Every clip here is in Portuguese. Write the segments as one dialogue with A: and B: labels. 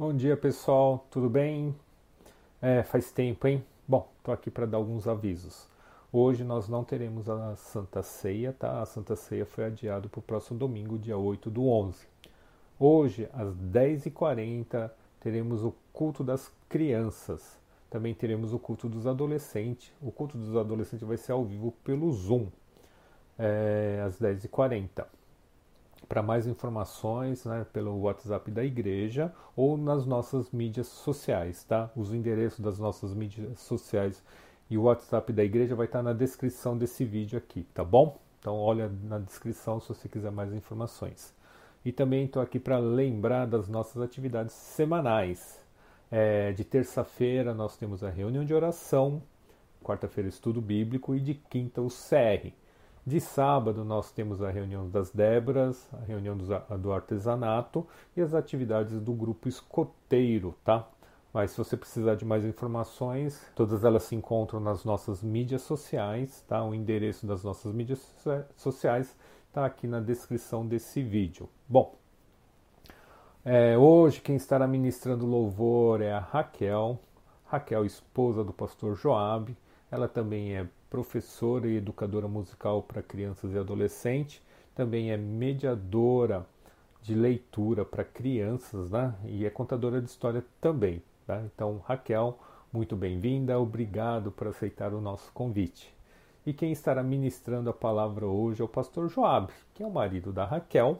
A: Bom dia pessoal, tudo bem? É, faz tempo, hein? Bom, estou aqui para dar alguns avisos. Hoje nós não teremos a Santa Ceia, tá? A Santa Ceia foi adiada para o próximo domingo, dia 8 do 11. Hoje, às 10h40, teremos o culto das crianças. Também teremos o culto dos adolescentes. O culto dos adolescentes vai ser ao vivo pelo Zoom, é, às 10h40 para mais informações né, pelo WhatsApp da igreja ou nas nossas mídias sociais, tá? Os endereços das nossas mídias sociais e o WhatsApp da igreja vai estar na descrição desse vídeo aqui, tá bom? Então olha na descrição se você quiser mais informações. E também estou aqui para lembrar das nossas atividades semanais. É, de terça-feira nós temos a reunião de oração, quarta-feira estudo bíblico e de quinta o CR. De sábado nós temos a reunião das Déboras, a reunião do artesanato e as atividades do grupo escoteiro, tá? Mas se você precisar de mais informações, todas elas se encontram nas nossas mídias sociais, tá? O endereço das nossas mídias sociais está aqui na descrição desse vídeo. Bom, é, hoje quem estará ministrando louvor é a Raquel, Raquel, esposa do pastor Joab. Ela também é professora e educadora musical para crianças e adolescentes, também é mediadora de leitura para crianças, né? E é contadora de história também, tá? Então, Raquel, muito bem-vinda, obrigado por aceitar o nosso convite. E quem estará ministrando a palavra hoje é o pastor Joab, que é o marido da Raquel.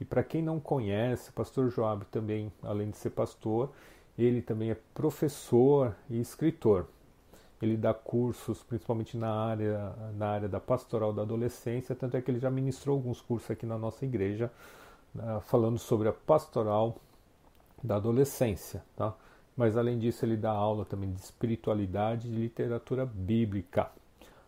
A: E para quem não conhece, o pastor Joab também, além de ser pastor, ele também é professor e escritor. Ele dá cursos, principalmente na área, na área da pastoral da adolescência, tanto é que ele já ministrou alguns cursos aqui na nossa igreja, uh, falando sobre a pastoral da adolescência. Tá? Mas além disso, ele dá aula também de espiritualidade e de literatura bíblica.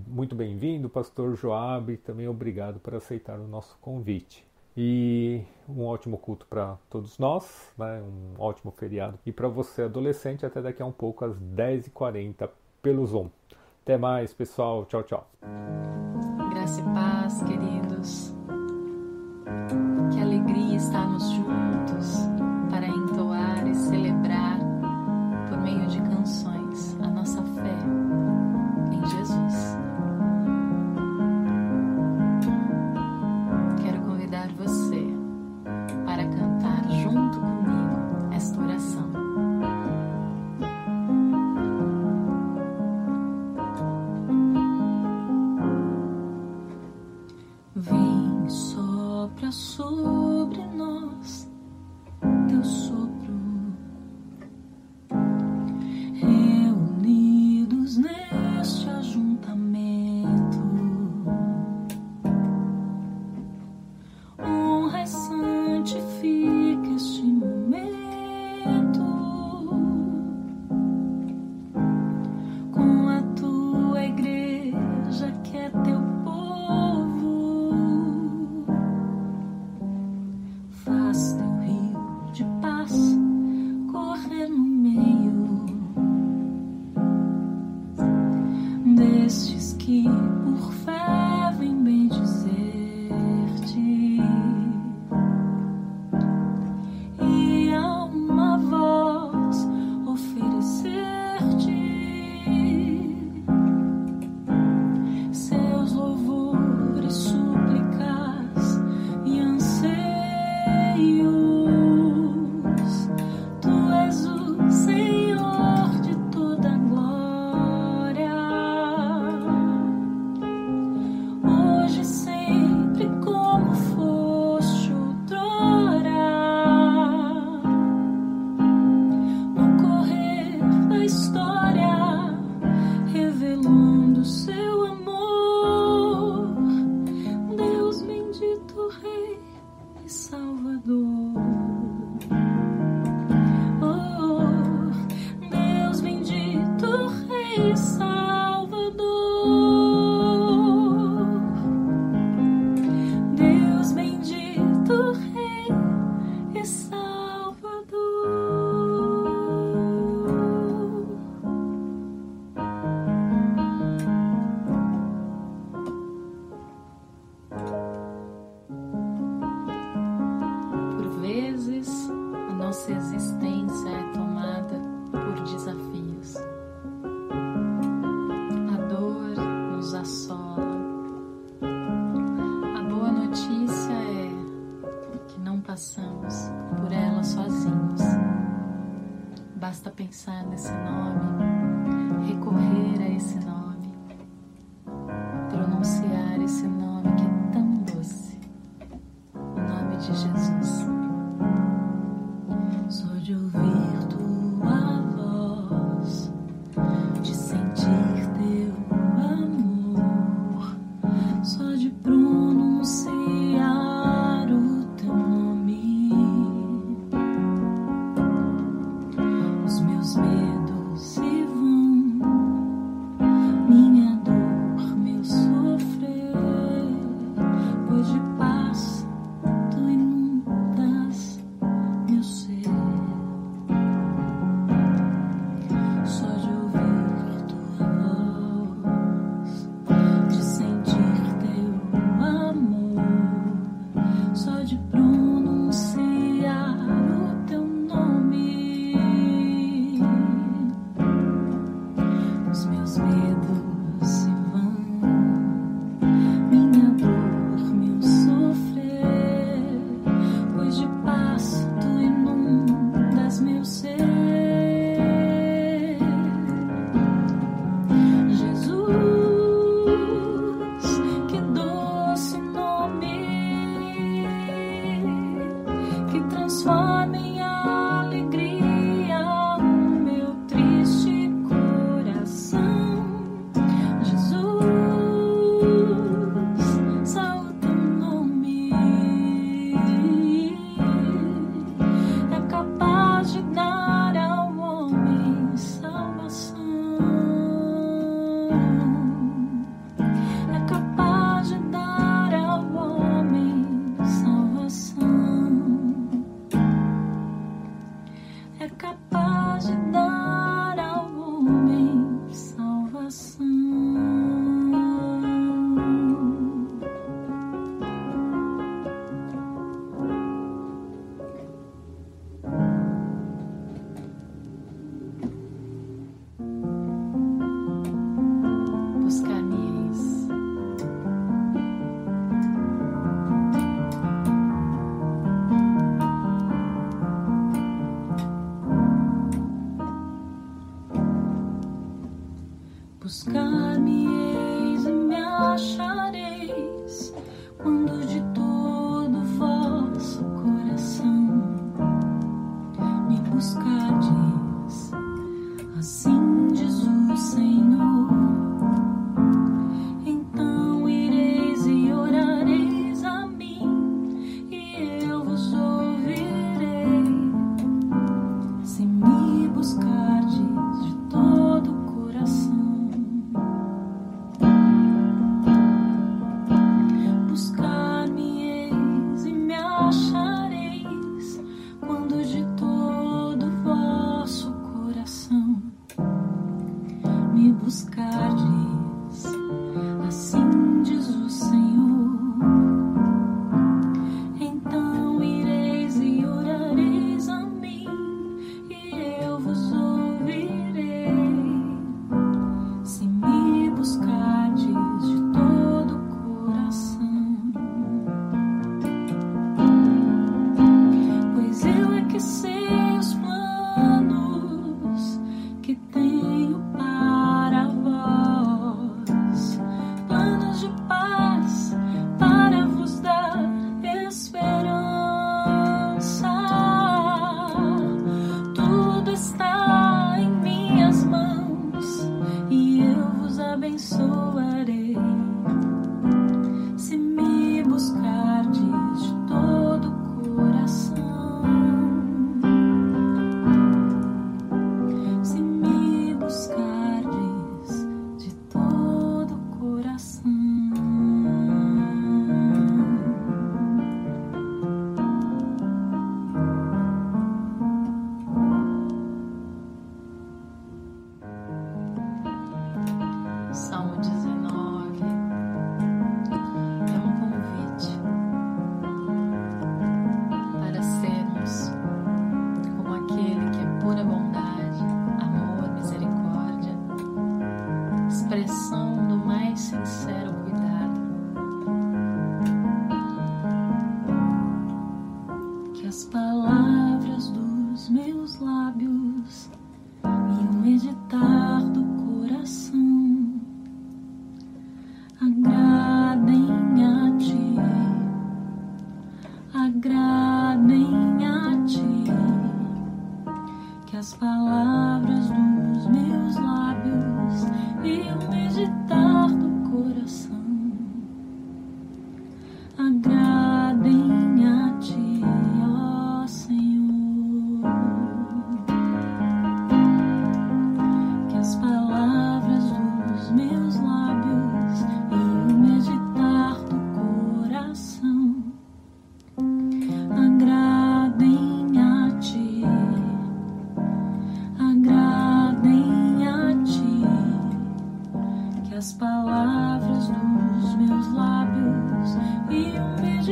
A: Muito bem-vindo, pastor Joab, também obrigado por aceitar o nosso convite. E um ótimo culto para todos nós, né? um ótimo feriado. E para você, adolescente, até daqui a um pouco, às 10h40 pelo Zoom. Até mais, pessoal. Tchau, tchau.
B: Graça e paz, queridos. Que alegria estarmos juntos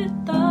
B: o meditar do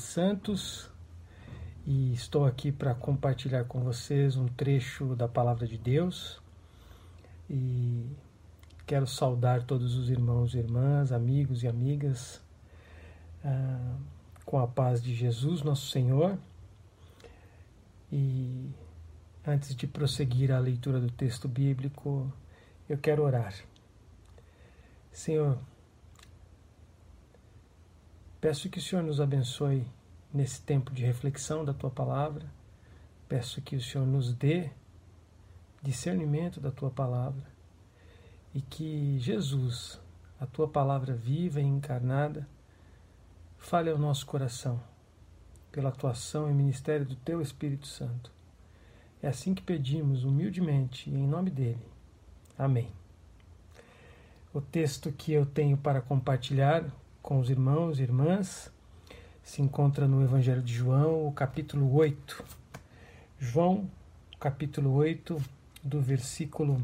C: Santos e estou aqui para compartilhar com vocês um trecho da Palavra de Deus e quero saudar todos os irmãos e irmãs, amigos e amigas ah, com a paz de Jesus, nosso Senhor. E antes de prosseguir a leitura do texto bíblico, eu quero orar. Senhor, Peço que o Senhor nos abençoe nesse tempo de reflexão da tua palavra. Peço que o Senhor nos dê discernimento da tua palavra e que Jesus, a tua palavra viva e encarnada, fale ao nosso coração pela atuação e ministério do teu Espírito Santo. É assim que pedimos humildemente em nome dele. Amém. O texto que eu tenho para compartilhar com os irmãos e irmãs se encontra no Evangelho de João, o capítulo 8. João, capítulo 8, do versículo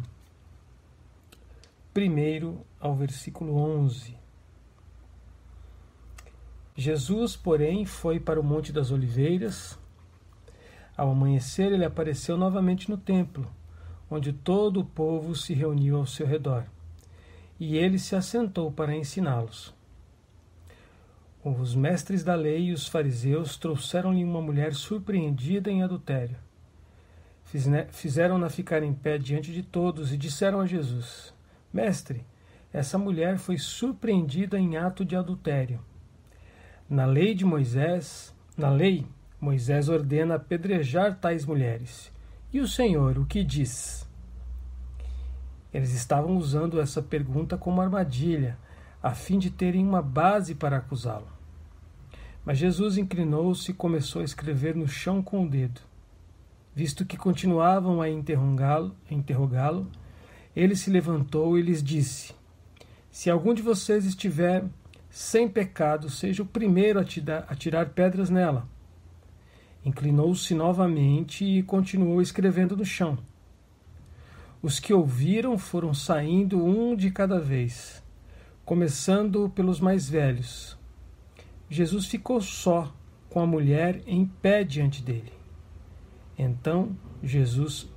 C: 1 ao versículo 11. Jesus, porém, foi para o Monte das Oliveiras. Ao amanhecer, ele apareceu novamente no templo, onde todo o povo se reuniu ao seu redor. E ele se assentou para ensiná-los. Os mestres da lei e os fariseus trouxeram-lhe uma mulher surpreendida em adultério. Fizeram-na ficar em pé diante de todos e disseram a Jesus: Mestre, essa mulher foi surpreendida em ato de adultério. Na lei de Moisés, na lei, Moisés ordena apedrejar tais mulheres. E o Senhor o que diz? Eles estavam usando essa pergunta como armadilha, a fim de terem uma base para acusá-lo. Mas Jesus inclinou-se e começou a escrever no chão com o dedo. Visto que continuavam a interrogá-lo, interrogá-lo, ele se levantou e lhes disse: Se algum de vocês estiver sem pecado, seja o primeiro a tirar pedras nela. Inclinou-se novamente e continuou escrevendo no chão. Os que ouviram foram saindo um de cada vez, começando pelos mais velhos. Jesus ficou só com a mulher em pé diante dele. Então Jesus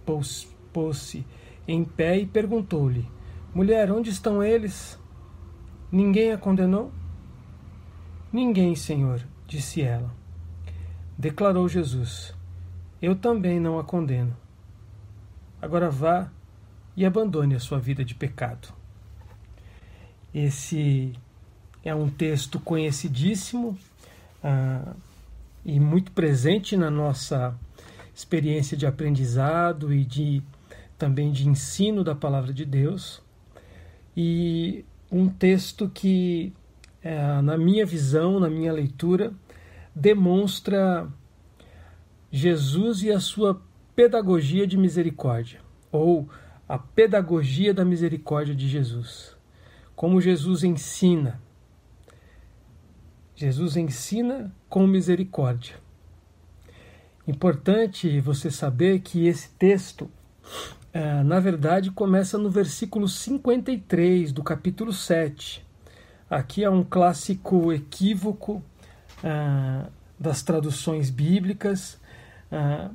C: pôs-se em pé e perguntou-lhe: Mulher, onde estão eles? Ninguém a condenou? Ninguém, Senhor, disse ela. Declarou Jesus: Eu também não a condeno. Agora vá e abandone a sua vida de pecado. Esse é um texto conhecidíssimo ah, e muito presente na nossa experiência de aprendizado e de também de ensino da palavra de Deus. E um texto que, é, na minha visão, na minha leitura, demonstra Jesus e a sua pedagogia de misericórdia, ou a pedagogia da misericórdia de Jesus. Como Jesus ensina. Jesus ensina com misericórdia. Importante você saber que esse texto, eh, na verdade, começa no versículo 53 do capítulo 7. Aqui é um clássico equívoco ah, das traduções bíblicas ah,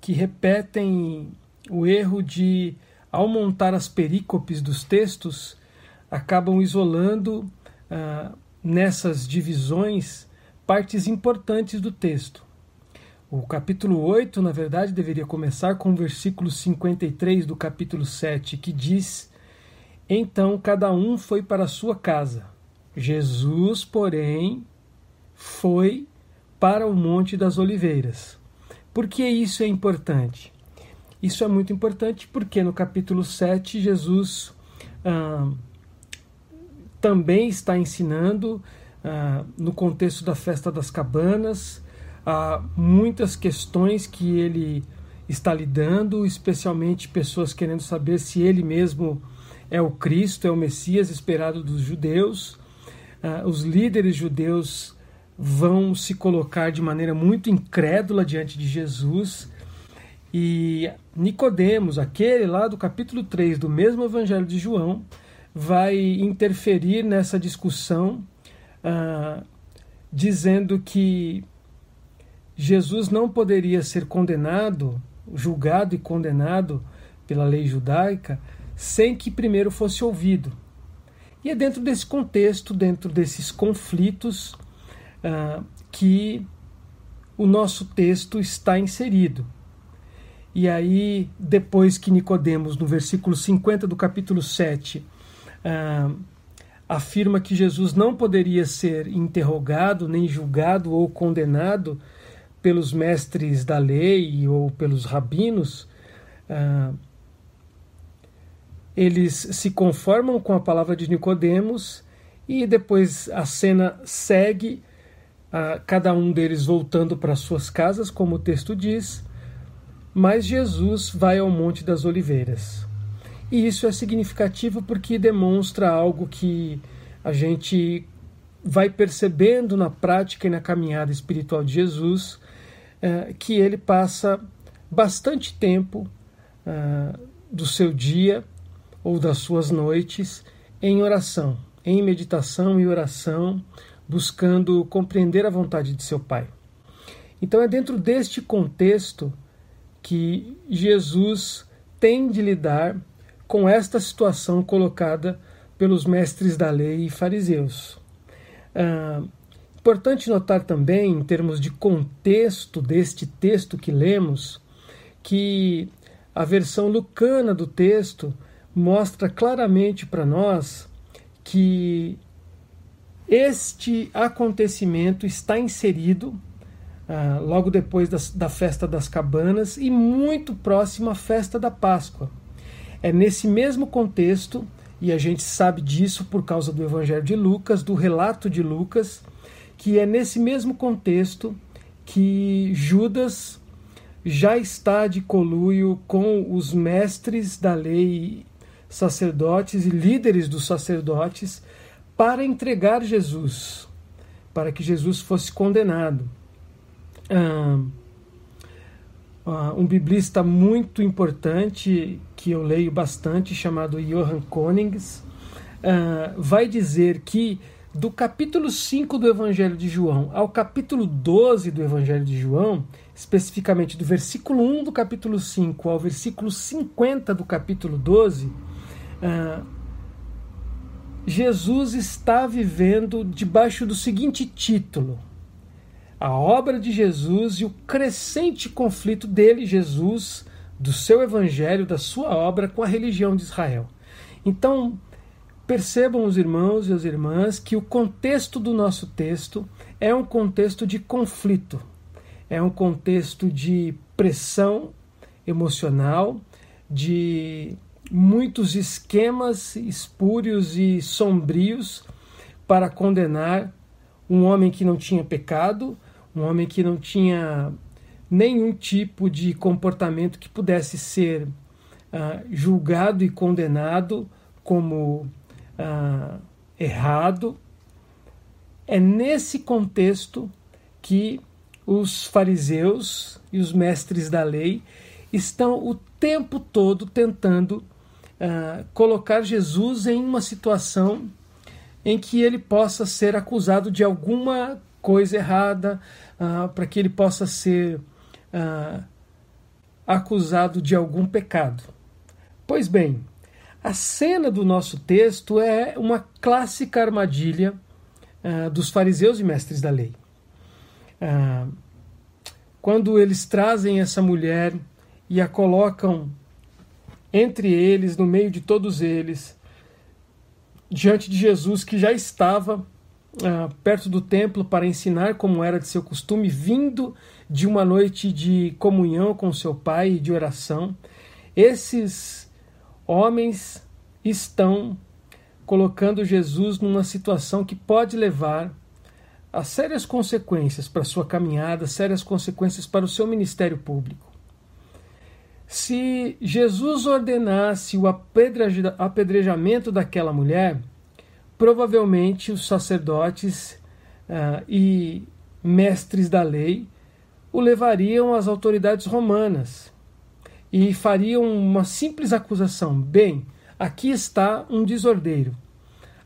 C: que repetem o erro de, ao montar as perícopes dos textos, acabam isolando nessas divisões partes importantes do texto. O capítulo 8, na verdade, deveria começar com o versículo 53 do capítulo 7, que diz: Então cada um foi para sua casa. Jesus, porém, foi para o Monte das Oliveiras. Por que isso é importante? Isso é muito importante porque no capítulo 7 Jesus ah, também está ensinando, ah, no contexto da festa das cabanas, ah, muitas questões que ele está lidando, especialmente pessoas querendo saber se ele mesmo é o Cristo, é o Messias esperado dos judeus. Ah, os líderes judeus vão se colocar de maneira muito incrédula diante de Jesus. E Nicodemos, aquele lá do capítulo 3 do mesmo Evangelho de João, vai interferir nessa discussão, ah, dizendo que Jesus não poderia ser condenado, julgado e condenado pela lei judaica, sem que primeiro fosse ouvido. E é dentro desse contexto, dentro desses conflitos, uh, que o nosso texto está inserido. E aí, depois que Nicodemos, no versículo 50 do capítulo 7, ah, afirma que Jesus não poderia ser interrogado, nem julgado ou condenado pelos mestres da lei ou pelos rabinos, uh, eles se conformam com a palavra de Nicodemos e depois a cena segue, uh, cada um deles voltando para suas casas, como o texto diz, mas Jesus vai ao Monte das Oliveiras. E isso é significativo porque demonstra algo que a gente vai percebendo na prática e na caminhada espiritual de Jesus, uh, que ele passa bastante tempo uh, do seu dia ou das suas noites em oração, em meditação e oração, buscando compreender a vontade de seu Pai. Então é dentro deste contexto que Jesus tem de lidar com esta situação colocada pelos mestres da lei e fariseus. Ah, importante notar também, em termos de contexto deste texto que lemos, que a versão lucana do texto mostra claramente para nós que este acontecimento está inserido ah, logo depois das, da festa das cabanas e muito próximo à festa da Páscoa. É nesse mesmo contexto, e a gente sabe disso por causa do Evangelho de Lucas, do relato de Lucas, que é nesse mesmo contexto que Judas já está de coluio com os mestres da lei sacerdotes e líderes dos sacerdotes para entregar Jesus, para que Jesus fosse condenado. Ah, ah, um biblista muito importante que eu leio bastante, chamado Johann Konings, ah, vai dizer que do capítulo 5 do Evangelho de João ao capítulo 12 do Evangelho de João, especificamente do versículo 1 do capítulo 5 ao versículo 50 do capítulo 12, ah, Jesus está vivendo debaixo do seguinte título: a obra de Jesus e o crescente conflito dele, Jesus, do seu evangelho, da sua obra com a religião de Israel. Então, percebam os irmãos e as irmãs que o contexto do nosso texto é um contexto de conflito, é um contexto de pressão emocional, de muitos esquemas espúrios e sombrios para condenar um homem que não tinha pecado, um homem que não tinha nenhum tipo de comportamento que pudesse ser ah, julgado e condenado como ah, errado. É nesse contexto que os fariseus e os mestres da lei estão o tempo todo tentando uh, colocar Jesus em uma situação em que ele possa ser acusado de alguma coisa errada, para que ele possa ser uh, acusado de algum pecado. Pois bem, a cena do nosso texto é uma clássica armadilha dos fariseus e mestres da lei. quando eles trazem essa mulher e a colocam entre eles, no meio de todos eles, diante de Jesus que já estava ah, perto do templo para ensinar como era de seu costume, vindo de uma noite de comunhão com seu Pai e de oração. Esses homens estão colocando Jesus numa situação que pode levar a sérias consequências para sua caminhada, sérias consequências para o seu ministério público. Se Jesus ordenasse o apedrejamento daquela mulher, provavelmente os sacerdotes uh, e mestres da lei o levariam às autoridades romanas e fariam uma simples acusação: bem, aqui está um desordeiro,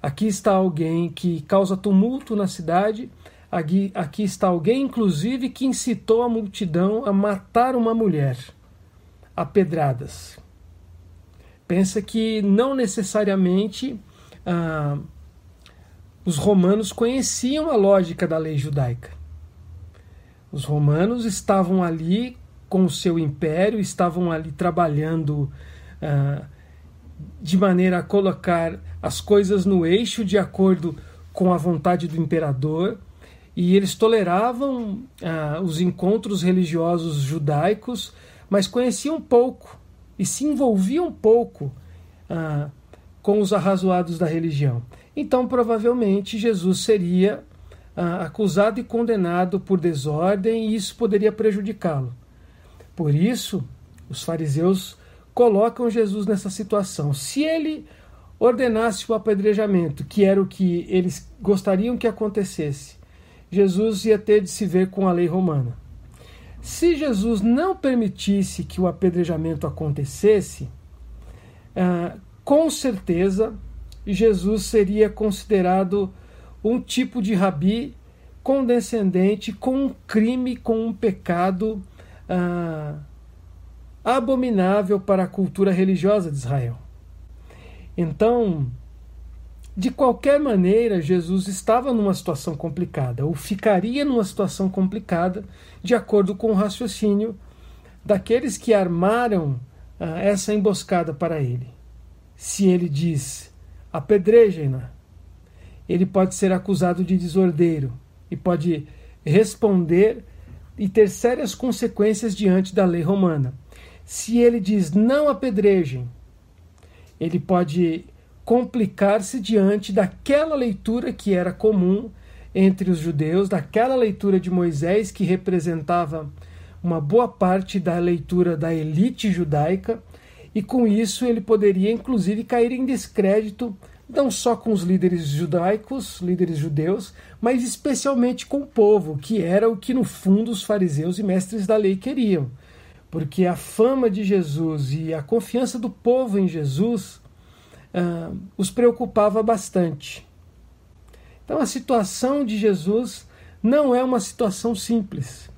C: aqui está alguém que causa tumulto na cidade, aqui, aqui está alguém, inclusive, que incitou a multidão a matar uma mulher a pedradas. Pensa que não necessariamente ah, os romanos conheciam a lógica da lei judaica. Os romanos estavam ali com o seu império, estavam ali trabalhando ah, de maneira a colocar as coisas no eixo de acordo com a vontade do imperador, e eles toleravam ah, os encontros religiosos judaicos mas conheciam pouco e se envolviam pouco ah, com os arrazoados da religião. Então, provavelmente, Jesus seria ah, acusado e condenado por desordem e isso poderia prejudicá-lo. Por isso, os fariseus colocam Jesus nessa situação. Se ele ordenasse o apedrejamento, que era o que eles gostariam que acontecesse, Jesus ia ter de se ver com a lei romana. Se Jesus não permitisse que o apedrejamento acontecesse, ah, com certeza Jesus seria considerado um tipo de rabi condescendente com um crime, com um pecado ah, abominável para a cultura religiosa de Israel. Então, de qualquer maneira, Jesus estava numa situação complicada, ou ficaria numa situação complicada, de acordo com o raciocínio daqueles que armaram ah, essa emboscada para ele. Se ele diz apedrejem-na, ele pode ser acusado de desordeiro e pode responder e ter sérias consequências diante da lei romana. Se ele diz não apedrejem, ele pode complicar-se diante daquela leitura que era comum entre os judeus, daquela leitura de Moisés que representava uma boa parte da leitura da elite judaica, e com isso ele poderia inclusive cair em descrédito não só com os líderes judaicos, líderes judeus, mas especialmente com o povo, que era o que no fundo os fariseus e mestres da lei queriam. Porque a fama de Jesus e a confiança do povo em Jesus uh, os preocupava bastante. Então, a situação de Jesus não é uma situação simples.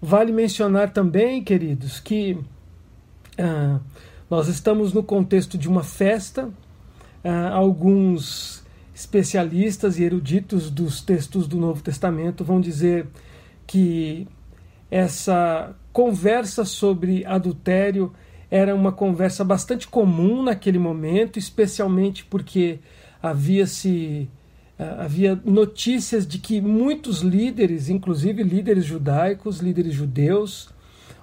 C: Vale mencionar também, queridos, que uh, nós estamos no contexto de uma festa. Uh, alguns especialistas e eruditos dos textos do Novo Testamento vão dizer que essa conversa sobre adultério era uma conversa bastante comum naquele momento, especialmente porque havia se ah, havia notícias de que muitos líderes, inclusive líderes judaicos, líderes judeus,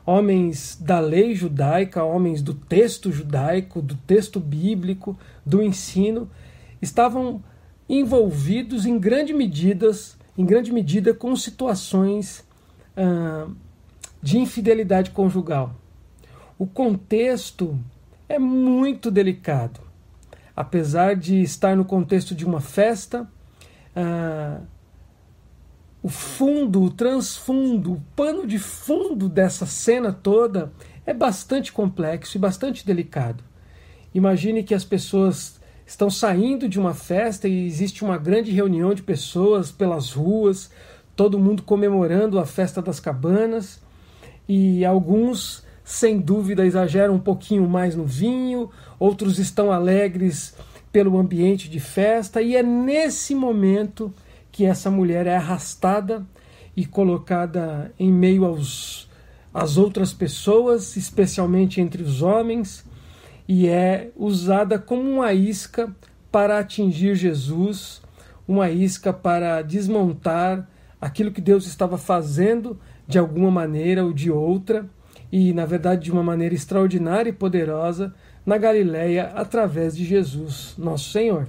C: homens da lei judaica, homens do texto judaico, do texto bíblico, do ensino, estavam envolvidos em grande medidas, em grande medida com situações ah, de infidelidade conjugal o contexto é muito delicado. Apesar de estar no contexto de uma festa, ah, o fundo, o transfundo, o pano de fundo dessa cena toda é bastante complexo e bastante delicado. Imagine que as pessoas estão saindo de uma festa e existe uma grande reunião de pessoas pelas ruas, todo mundo comemorando a festa das cabanas, e alguns sem dúvida exageram um pouquinho mais no vinho, outros estão alegres pelo ambiente de festa, e é nesse momento que essa mulher é arrastada e colocada em meio aos às outras pessoas, especialmente entre os homens, e é usada como uma isca para atingir Jesus, uma isca para desmontar aquilo que Deus estava fazendo de alguma maneira ou de outra e, na verdade, de uma maneira extraordinária e poderosa na Galileia através de Jesus, nosso Senhor.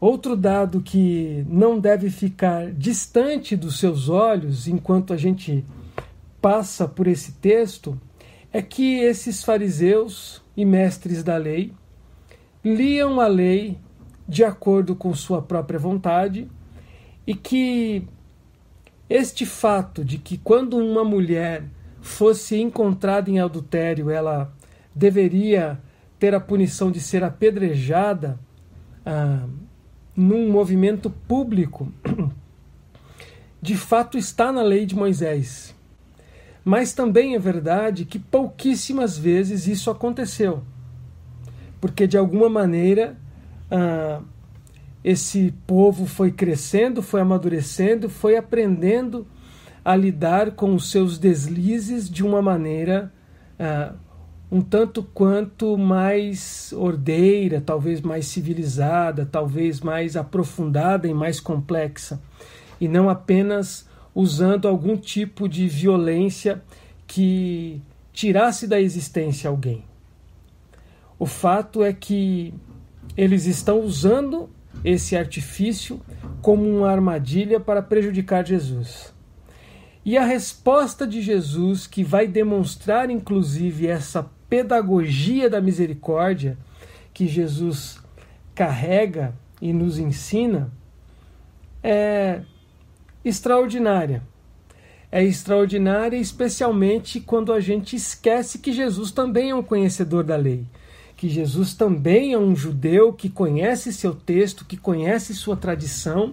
C: Outro dado que não deve ficar distante dos seus olhos enquanto a gente passa por esse texto é que esses fariseus e mestres da lei liam a lei de acordo com sua própria vontade e que este fato de que quando uma mulher fosse encontrada em adultério, ela deveria ter a punição de ser apedrejada ah, num movimento público, de fato está na lei de Moisés. Mas também é verdade que pouquíssimas vezes isso aconteceu, porque de alguma maneira ah, esse povo foi crescendo, foi amadurecendo, foi aprendendo a lidar com os seus deslizes de uma maneira uh, um tanto quanto mais ordeira, talvez mais civilizada, talvez mais aprofundada e mais complexa, e não apenas usando algum tipo de violência que tirasse da existência alguém. O fato é que eles estão usando esse artifício como uma armadilha para prejudicar Jesus. E a resposta de Jesus, que vai demonstrar inclusive essa pedagogia da misericórdia que Jesus carrega e nos ensina, é extraordinária. É extraordinária especialmente quando a gente esquece que Jesus também é um conhecedor da lei que Jesus também é um judeu que conhece seu texto, que conhece sua tradição.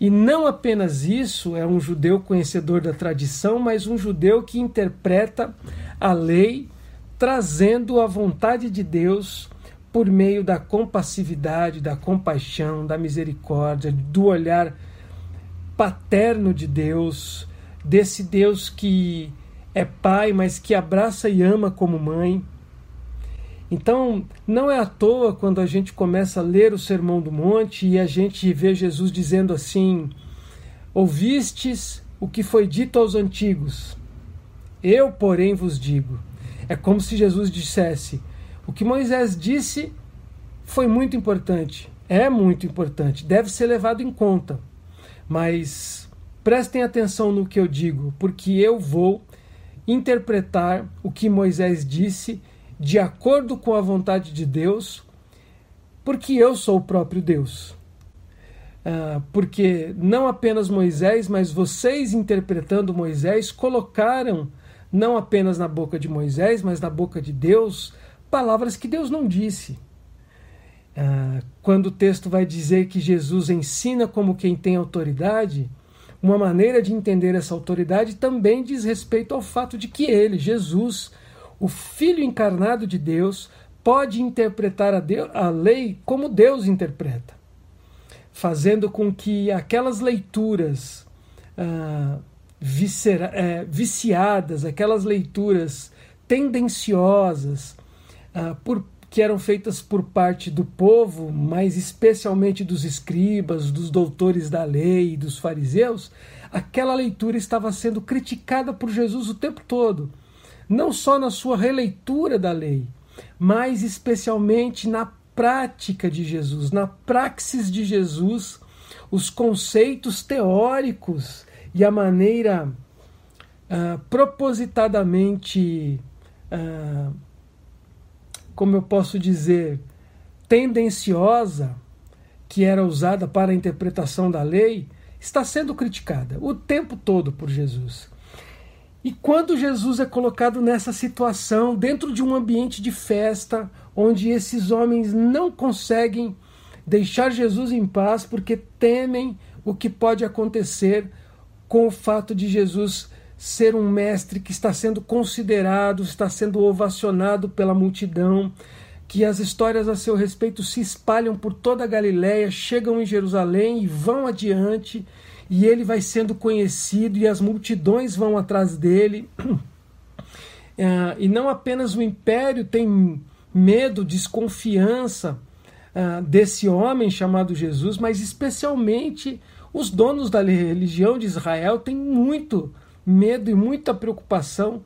C: E não apenas isso, é um judeu conhecedor da tradição, mas um judeu que interpreta a lei trazendo a vontade de Deus por meio da compassividade, da compaixão, da misericórdia, do olhar paterno de Deus, desse Deus que é pai, mas que abraça e ama como mãe. Então, não é à toa quando a gente começa a ler o Sermão do Monte e a gente vê Jesus dizendo assim: Ouvistes o que foi dito aos antigos, eu, porém, vos digo. É como se Jesus dissesse: O que Moisés disse foi muito importante, é muito importante, deve ser levado em conta. Mas prestem atenção no que eu digo, porque eu vou interpretar o que Moisés disse de acordo com a vontade de Deus, porque eu sou o próprio Deus. Uh, porque não apenas Moisés, mas vocês interpretando Moisés, colocaram não apenas na boca de Moisés, mas na boca de Deus, palavras que Deus não disse. Uh, quando o texto vai dizer que Jesus ensina como quem tem autoridade, uma maneira de entender essa autoridade também diz respeito ao fato de que ele, Jesus, o Filho encarnado de Deus pode interpretar a, Deus, a lei como Deus interpreta, fazendo com que aquelas leituras ah, viscera, é, viciadas, aquelas leituras tendenciosas, ah, por, que eram feitas por parte do povo, mas especialmente dos escribas, dos doutores da lei, dos fariseus, aquela leitura estava sendo criticada por Jesus o tempo todo não só na sua releitura da lei, mas especialmente na prática de Jesus, na praxis de Jesus, os conceitos teóricos e a maneira uh, propositadamente ah, como eu posso dizer, tendenciosa que era usada para a interpretação da lei, está sendo criticada o tempo todo por Jesus. E quando Jesus é colocado nessa situação, dentro de um ambiente de festa, onde esses homens não conseguem deixar Jesus em paz porque temem o que pode acontecer com o fato de Jesus ser um mestre que está sendo considerado, está sendo ovacionado pela multidão, que as histórias a seu respeito se espalham por toda a Galiléia, chegam em Jerusalém e vão adiante e ele vai sendo conhecido e as multidões vão atrás dele. Uh, e não apenas o império tem medo, desconfiança uh, desse homem chamado Jesus, mas especialmente os donos da religião de Israel têm muito medo e muita preocupação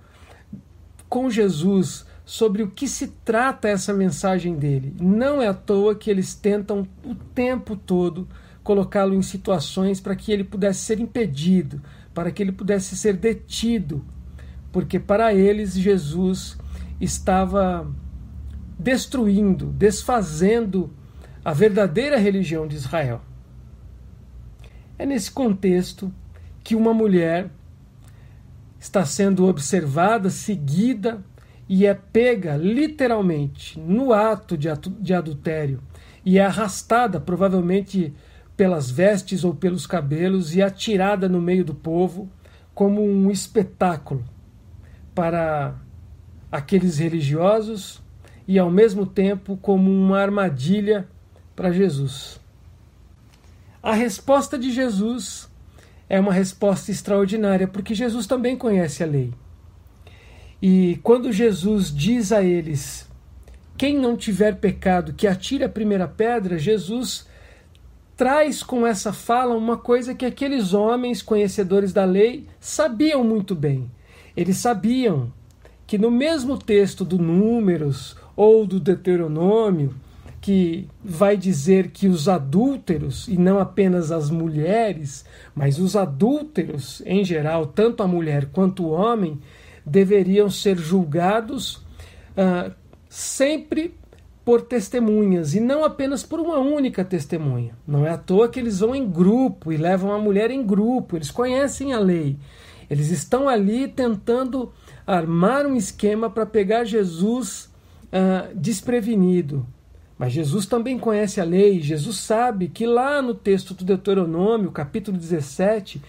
C: com Jesus sobre o que se trata essa mensagem dele. Não é à toa que eles tentam o tempo todo colocá-lo em situações para que ele pudesse ser impedido, para que ele pudesse ser detido, porque para eles Jesus estava destruindo, desfazendo a verdadeira religião de Israel. É nesse contexto que uma mulher está sendo observada, seguida e é pega literalmente no ato de adultério e é arrastada, provavelmente pelas vestes ou pelos cabelos e atirada no meio do povo como um espetáculo para aqueles religiosos e ao mesmo tempo como uma armadilha para Jesus. A resposta de Jesus é uma resposta extraordinária, porque Jesus também conhece a lei. E quando Jesus diz a eles: Quem não tiver pecado, que atire a primeira pedra, Jesus traz com essa fala uma coisa que aqueles homens conhecedores da lei sabiam muito bem. Eles sabiam que no mesmo texto do Números ou do Deuteronômio, que vai dizer que os adúlteros, e não apenas as mulheres, mas os adúlteros em geral, tanto a mulher quanto o homem, deveriam ser julgados uh, sempre por testemunhas e não apenas por uma única testemunha. Não é à toa que eles vão em grupo e levam a mulher em grupo, eles conhecem a lei. Eles estão ali tentando armar um esquema para pegar Jesus uh, desprevenido. Mas Jesus também conhece a lei, Jesus sabe que lá no texto do Deuteronômio, capítulo 17,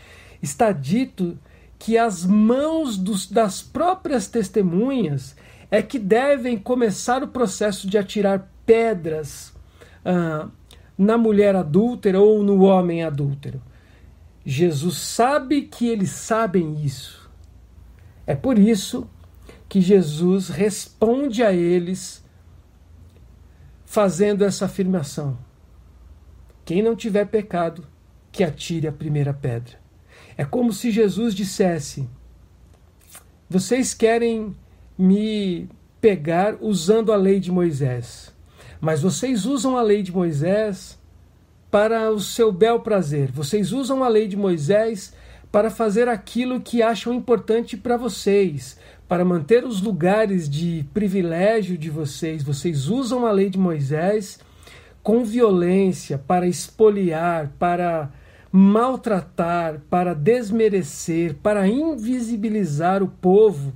C: está dito que as mãos dos, das próprias testemunhas é que devem começar o processo de atirar pedras ah, na mulher adúltera ou no homem adúltero. Jesus sabe que eles sabem isso. É por isso que Jesus responde a eles fazendo essa afirmação: Quem não tiver pecado, que atire a primeira pedra. É como se Jesus dissesse: Vocês querem me pegar usando a lei de Moisés. Mas vocês usam a lei de Moisés para o seu bel prazer. Vocês usam a lei de Moisés para fazer aquilo que acham importante para vocês, para manter os lugares de privilégio de vocês. Vocês usam a lei de Moisés com violência para espoliar, para maltratar, para desmerecer, para invisibilizar o povo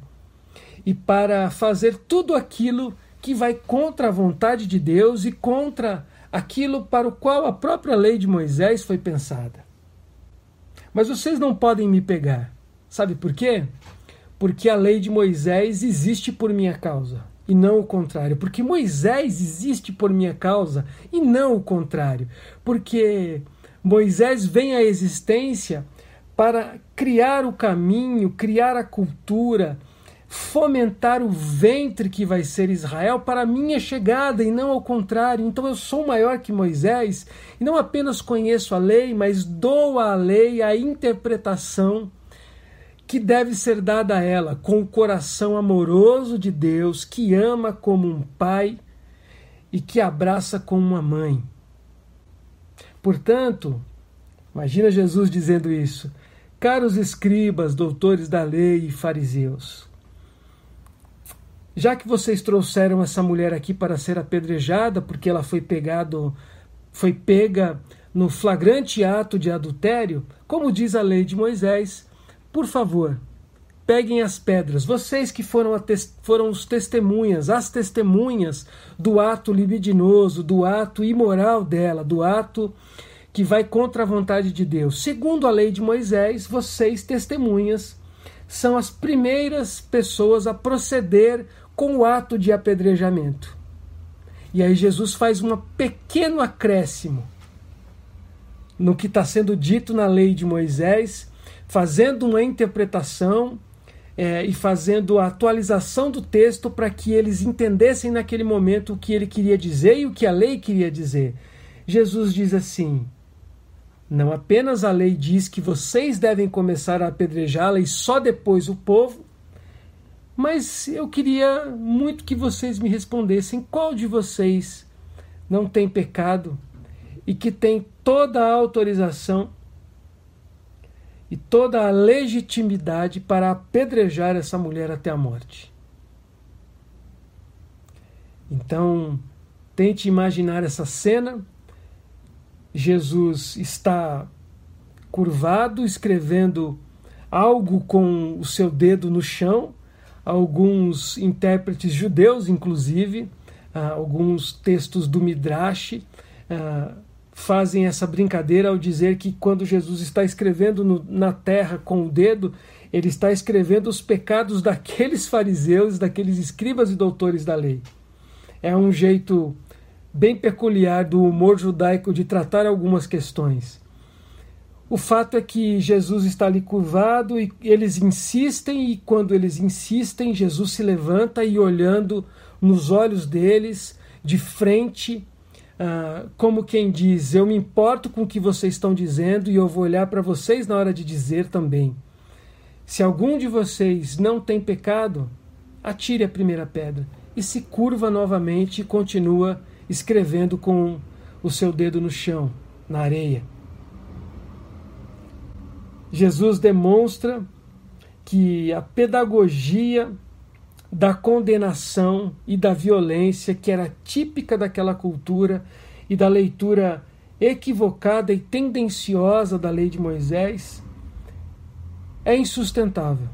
C: e para fazer tudo aquilo que vai contra a vontade de Deus e contra aquilo para o qual a própria lei de Moisés foi pensada. Mas vocês não podem me pegar. Sabe por quê? Porque a lei de Moisés existe por minha causa e não o contrário. Porque Moisés existe por minha causa e não o contrário. Porque Moisés vem à existência para criar o caminho, criar a cultura, fomentar o ventre que vai ser Israel para a minha chegada e não ao contrário. Então eu sou maior que Moisés e não apenas conheço a lei, mas dou à lei a interpretação que deve ser dada a ela com o coração amoroso de Deus, que ama como um pai e que abraça como uma mãe. Portanto, imagina Jesus dizendo isso: Caros escribas, doutores da lei e fariseus, já que vocês trouxeram essa mulher aqui para ser apedrejada, porque ela foi pegado, foi pega no flagrante ato de adultério, como diz a lei de Moisés, por favor, peguem as pedras. Vocês que foram, foram os testemunhas, as testemunhas do ato libidinoso, do ato imoral dela, do ato que vai contra a vontade de Deus. Segundo a lei de Moisés, vocês, testemunhas, são as primeiras pessoas a proceder com o ato de apedrejamento. E aí Jesus faz um pequeno acréscimo no que está sendo dito na lei de Moisés, fazendo uma interpretação é, e fazendo a atualização do texto para que eles entendessem naquele momento o que ele queria dizer e o que a lei queria dizer. Jesus diz assim: não apenas a lei diz que vocês devem começar a apedrejá-la e só depois o povo, mas eu queria muito que vocês me respondessem qual de vocês não tem pecado e que tem toda a autorização e toda a legitimidade para apedrejar essa mulher até a morte. Então, tente imaginar essa cena Jesus está curvado, escrevendo algo com o seu dedo no chão. Alguns intérpretes judeus, inclusive, ah, alguns textos do Midrash, ah, fazem essa brincadeira ao dizer que quando Jesus está escrevendo na terra com o dedo, ele está escrevendo os pecados daqueles fariseus, daqueles escribas e doutores da lei. É um jeito bem peculiar do humor judaico de tratar algumas questões. O fato é que Jesus está ali curvado e eles insistem, e quando eles insistem, Jesus se levanta e, olhando nos olhos deles, de frente, uh, como quem diz: Eu me importo com o que vocês estão dizendo e eu vou olhar para vocês na hora de dizer também. Se algum de vocês não tem pecado, atire a primeira pedra. E se curva novamente e continua escrevendo com o seu dedo no chão, na areia. Jesus demonstra que a pedagogia da condenação e da violência que era típica daquela cultura e da leitura equivocada e tendenciosa da lei de Moisés é insustentável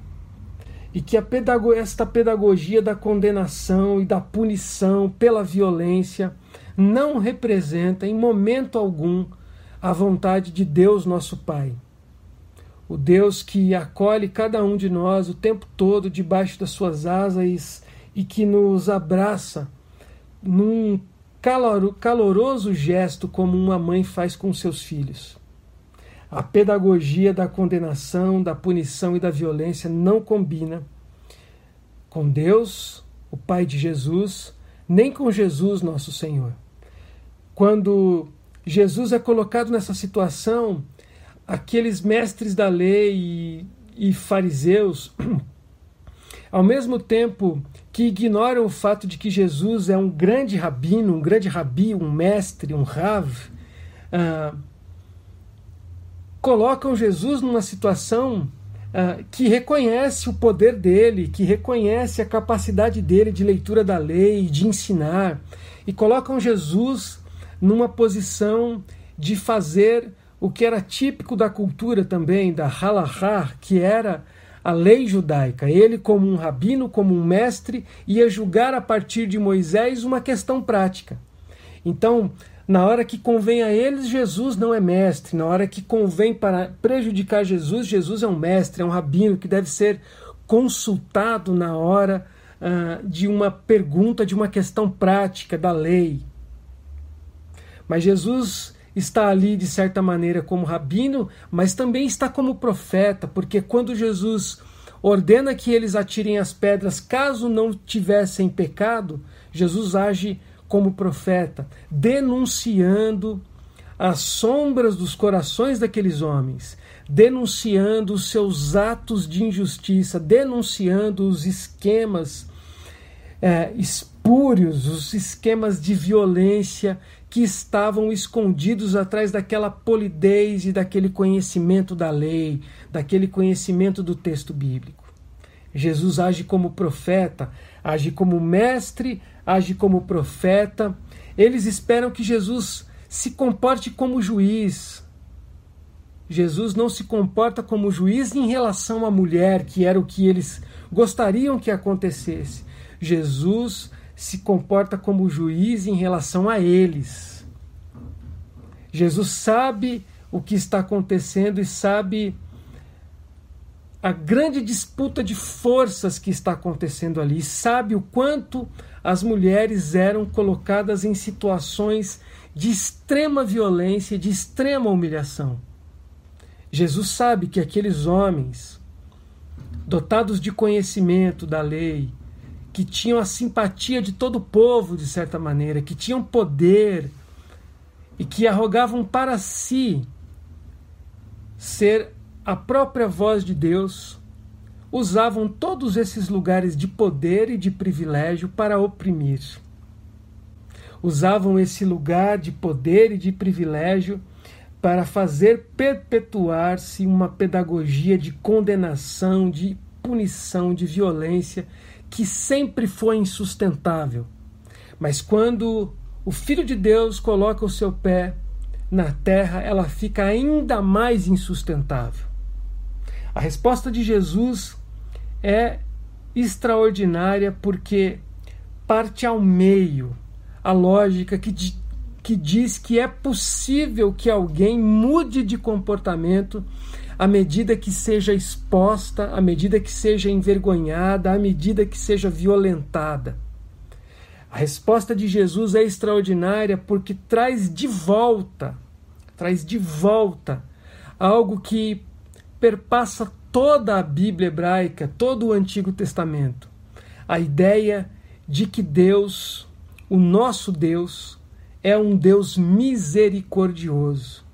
C: e que pedago esta pedagogia da condenação e da punição pela violência não representa em momento algum a vontade de Deus, nosso Pai. O Deus que acolhe cada um de nós o tempo todo debaixo das suas asas e que nos abraça num caloroso gesto como uma mãe faz com seus filhos. A pedagogia da condenação, da punição e da violência não combina com Deus, o Pai de Jesus, nem com Jesus, nosso Senhor. Quando Jesus é colocado nessa situação, aqueles mestres da lei e, e fariseus, ao mesmo tempo que ignoram o fato de que Jesus é um grande rabino, um grande rabi, um mestre, um rav, uh, colocam Jesus numa situação uh, que reconhece o poder dele, que reconhece a capacidade dele de leitura da lei, de ensinar, e colocam Jesus numa posição de fazer o que era típico da cultura também, da halahá, que era a lei judaica. Ele, como um rabino, como um mestre, ia julgar a partir de Moisés uma questão prática. Então, na hora que convém a eles, Jesus não é mestre. Na hora que convém para prejudicar Jesus, Jesus é um mestre, é um rabino que deve ser consultado na hora uh, de uma pergunta, de uma questão prática da lei. Mas Jesus está ali, de certa maneira, como rabino, mas também está como profeta, porque quando Jesus ordena que eles atirem as pedras caso não tivessem pecado, Jesus age como profeta, denunciando as sombras dos corações daqueles homens, denunciando os seus atos de injustiça, denunciando os esquemas é, espúrios, os esquemas de violência que estavam escondidos atrás daquela polidez e daquele conhecimento da lei, daquele conhecimento do texto bíblico. Jesus age como profeta, age como mestre, age como profeta. Eles esperam que Jesus se comporte como juiz. Jesus não se comporta como juiz em relação à mulher, que era o que eles gostariam que acontecesse. Jesus se comporta como juiz em relação a eles. Jesus sabe o que está acontecendo e sabe a grande disputa de forças que está acontecendo ali, sabe o quanto as mulheres eram colocadas em situações de extrema violência, de extrema humilhação. Jesus sabe que aqueles homens, dotados de conhecimento da lei, que tinham a simpatia de todo o povo, de certa maneira, que tinham poder e que arrogavam para si ser a própria voz de Deus, usavam todos esses lugares de poder e de privilégio para oprimir. Usavam esse lugar de poder e de privilégio para fazer perpetuar-se uma pedagogia de condenação, de punição, de violência que sempre foi insustentável. Mas quando o Filho de Deus coloca o seu pé na terra, ela fica ainda mais insustentável. A resposta de Jesus é extraordinária porque parte ao meio a lógica que, que diz que é possível que alguém mude de comportamento à medida que seja exposta, à medida que seja envergonhada, à medida que seja violentada. A resposta de Jesus é extraordinária porque traz de volta, traz de volta algo que perpassa toda a Bíblia hebraica, todo o Antigo Testamento. A ideia de que Deus, o nosso Deus, é um Deus misericordioso.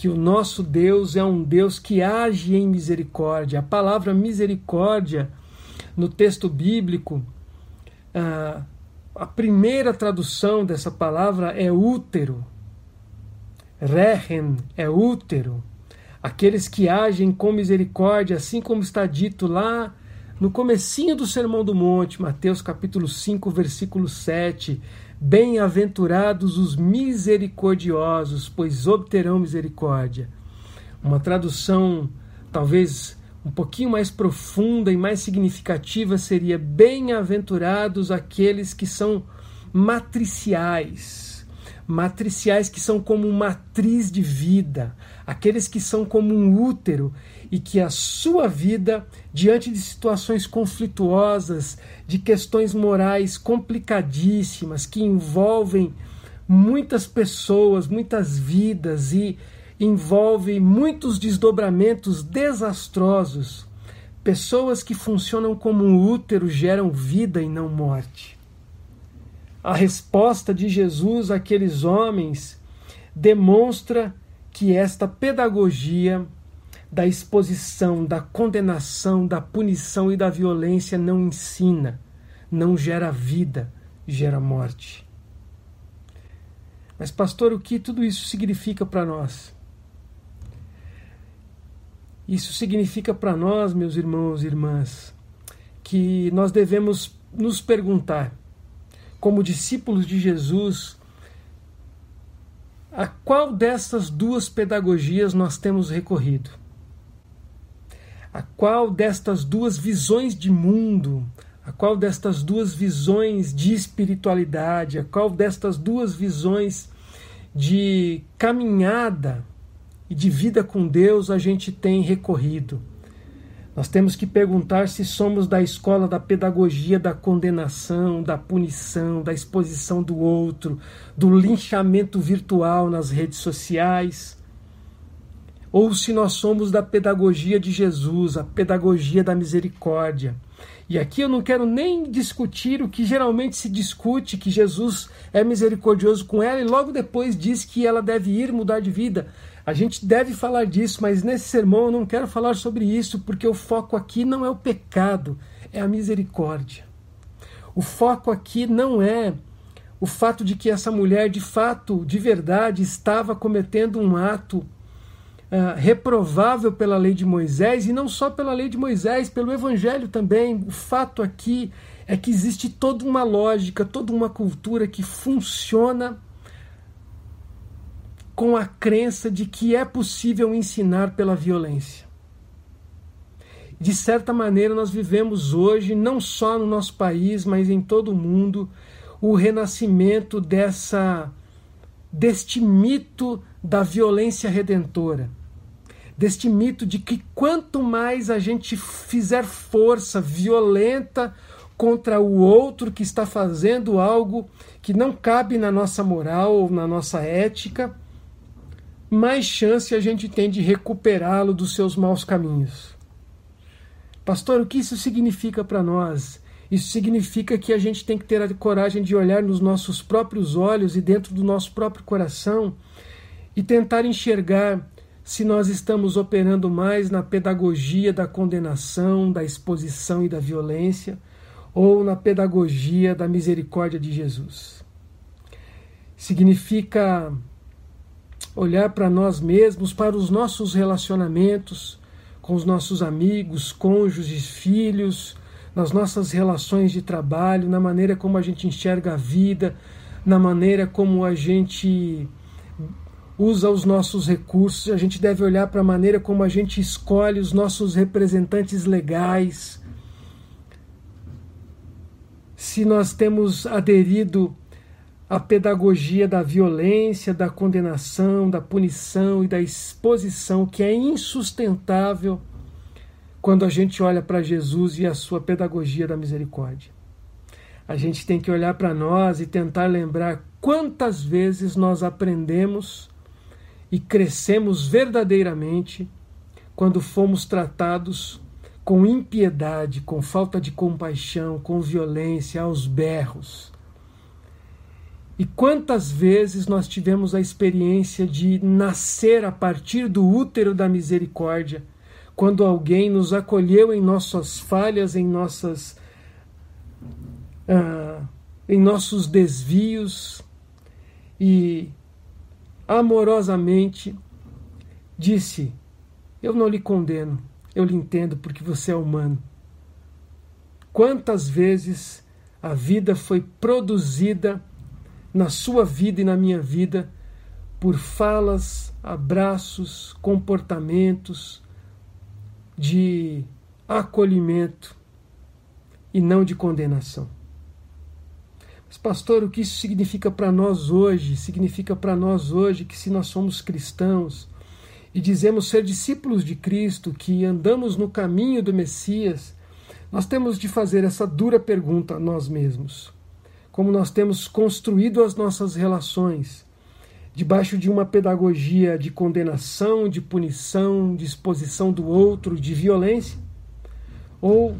C: Que o nosso Deus é um Deus que age em misericórdia. A palavra misericórdia no texto bíblico, a, a primeira tradução dessa palavra é útero. Rehen é útero aqueles que agem com misericórdia, assim como está dito lá no comecinho do Sermão do Monte, Mateus capítulo 5, versículo 7, Bem-aventurados os misericordiosos, pois obterão misericórdia. Uma tradução talvez um pouquinho mais profunda e mais significativa seria: Bem-aventurados aqueles que são matriciais matriciais que são como matriz de vida, aqueles que são como um útero e que a sua vida, diante de situações conflituosas, de questões morais complicadíssimas que envolvem muitas pessoas, muitas vidas e envolvem muitos desdobramentos desastrosos, pessoas que funcionam como um útero geram vida e não morte a resposta de Jesus àqueles homens demonstra que esta pedagogia da exposição, da condenação, da punição e da violência não ensina, não gera vida, gera morte. Mas, pastor, o que tudo isso significa para nós? Isso significa para nós, meus irmãos e irmãs, que nós devemos nos perguntar como discípulos de Jesus, a qual dessas duas pedagogias nós temos recorrido? A qual destas duas visões de mundo, a qual destas duas visões de espiritualidade, a qual destas duas visões de caminhada e de vida com Deus a gente tem recorrido? Nós temos que perguntar se somos da escola da pedagogia da condenação, da punição, da exposição do outro, do linchamento virtual nas redes sociais, ou se nós somos da pedagogia de Jesus, a pedagogia da misericórdia. E aqui eu não quero nem discutir o que geralmente se discute, que Jesus é misericordioso com ela e logo depois diz que ela deve ir mudar de vida. A gente deve falar disso, mas nesse sermão eu não quero falar sobre isso, porque o foco aqui não é o pecado, é a misericórdia. O foco aqui não é o fato de que essa mulher, de fato, de verdade, estava cometendo um ato uh, reprovável pela lei de Moisés, e não só pela lei de Moisés, pelo Evangelho também. O fato aqui é que existe toda uma lógica, toda uma cultura que funciona com a crença de que é possível ensinar pela violência. De certa maneira, nós vivemos hoje, não só no nosso país, mas em todo o mundo, o renascimento dessa deste mito da violência redentora. Deste mito de que quanto mais a gente fizer força violenta contra o outro que está fazendo algo que não cabe na nossa moral ou na nossa ética, mais chance a gente tem de recuperá-lo dos seus maus caminhos. Pastor, o que isso significa para nós? Isso significa que a gente tem que ter a coragem de olhar nos nossos próprios olhos e dentro do nosso próprio coração e tentar enxergar se nós estamos operando mais na pedagogia da condenação, da exposição e da violência ou na pedagogia da misericórdia de Jesus. Significa olhar para nós mesmos, para os nossos relacionamentos com os nossos amigos, cônjuges, filhos, nas nossas relações de trabalho, na maneira como a gente enxerga a vida, na maneira como a gente usa os nossos recursos, a gente deve olhar para a maneira como a gente escolhe os nossos representantes legais, se nós temos aderido à pedagogia da violência, da condenação, da punição e da exposição, que é insustentável quando a gente olha para Jesus e a sua pedagogia da misericórdia. A gente tem que olhar para nós e tentar lembrar quantas vezes nós aprendemos e crescemos verdadeiramente quando fomos tratados com impiedade, com falta de compaixão, com violência, aos berros. E quantas vezes nós tivemos a experiência de nascer a partir do útero da misericórdia, quando alguém nos acolheu em nossas falhas, em nossas uh, em nossos desvios e amorosamente disse: Eu não lhe condeno, eu lhe entendo porque você é humano. Quantas vezes a vida foi produzida na sua vida e na minha vida por falas, abraços, comportamentos de acolhimento e não de condenação. Mas, pastor, o que isso significa para nós hoje? Significa para nós hoje que, se nós somos cristãos, e dizemos ser discípulos de Cristo, que andamos no caminho do Messias, nós temos de fazer essa dura pergunta a nós mesmos. Como nós temos construído as nossas relações debaixo de uma pedagogia de condenação, de punição, de exposição do outro, de violência? Ou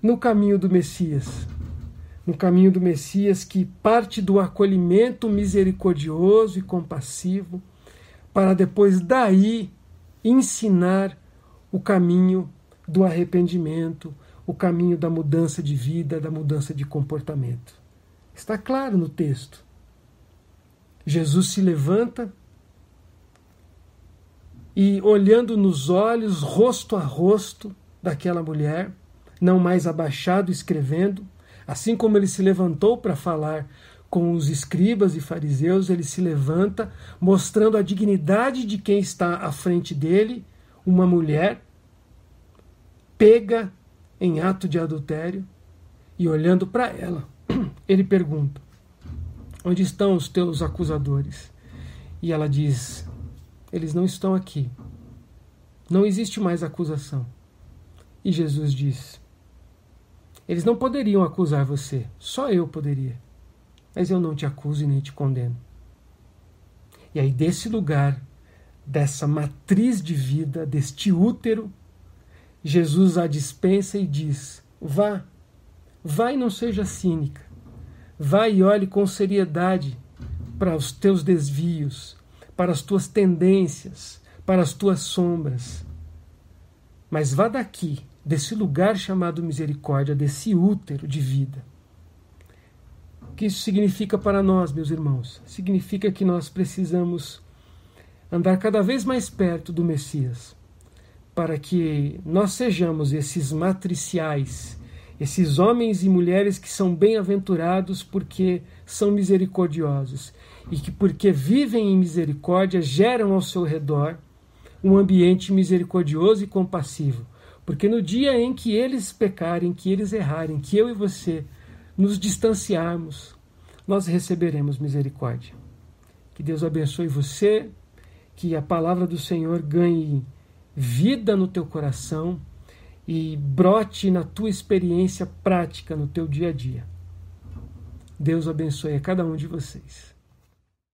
C: no caminho do Messias? No caminho do Messias que parte do acolhimento misericordioso e compassivo para depois daí ensinar o caminho do arrependimento, o caminho da mudança de vida, da mudança de comportamento. Está claro no texto. Jesus se levanta e, olhando nos olhos, rosto a rosto daquela mulher, não mais abaixado, escrevendo, assim como ele se levantou para falar com os escribas e fariseus, ele se levanta, mostrando a dignidade de quem está à frente dele, uma mulher pega em ato de adultério, e olhando para ela, ele pergunta: Onde estão os teus acusadores? E ela diz: Eles não estão aqui. Não existe mais acusação. E Jesus diz: Eles não poderiam acusar você, só eu poderia mas eu não te acuso e nem te condeno. E aí, desse lugar, dessa matriz de vida, deste útero, Jesus a dispensa e diz: Vá, vá e não seja cínica. Vá e olhe com seriedade para os teus desvios, para as tuas tendências, para as tuas sombras. Mas vá daqui, desse lugar chamado misericórdia, desse útero de vida que isso significa para nós, meus irmãos? Significa que nós precisamos andar cada vez mais perto do Messias, para que nós sejamos esses matriciais, esses homens e mulheres que são bem-aventurados porque são misericordiosos e que, porque vivem em misericórdia, geram ao seu redor um ambiente misericordioso e compassivo. Porque no dia em que eles pecarem, que eles errarem, que eu e você nos distanciarmos, nós receberemos misericórdia. Que Deus abençoe você, que a palavra do Senhor ganhe vida no teu coração e brote na tua experiência prática no teu dia a dia. Deus abençoe a cada um de vocês.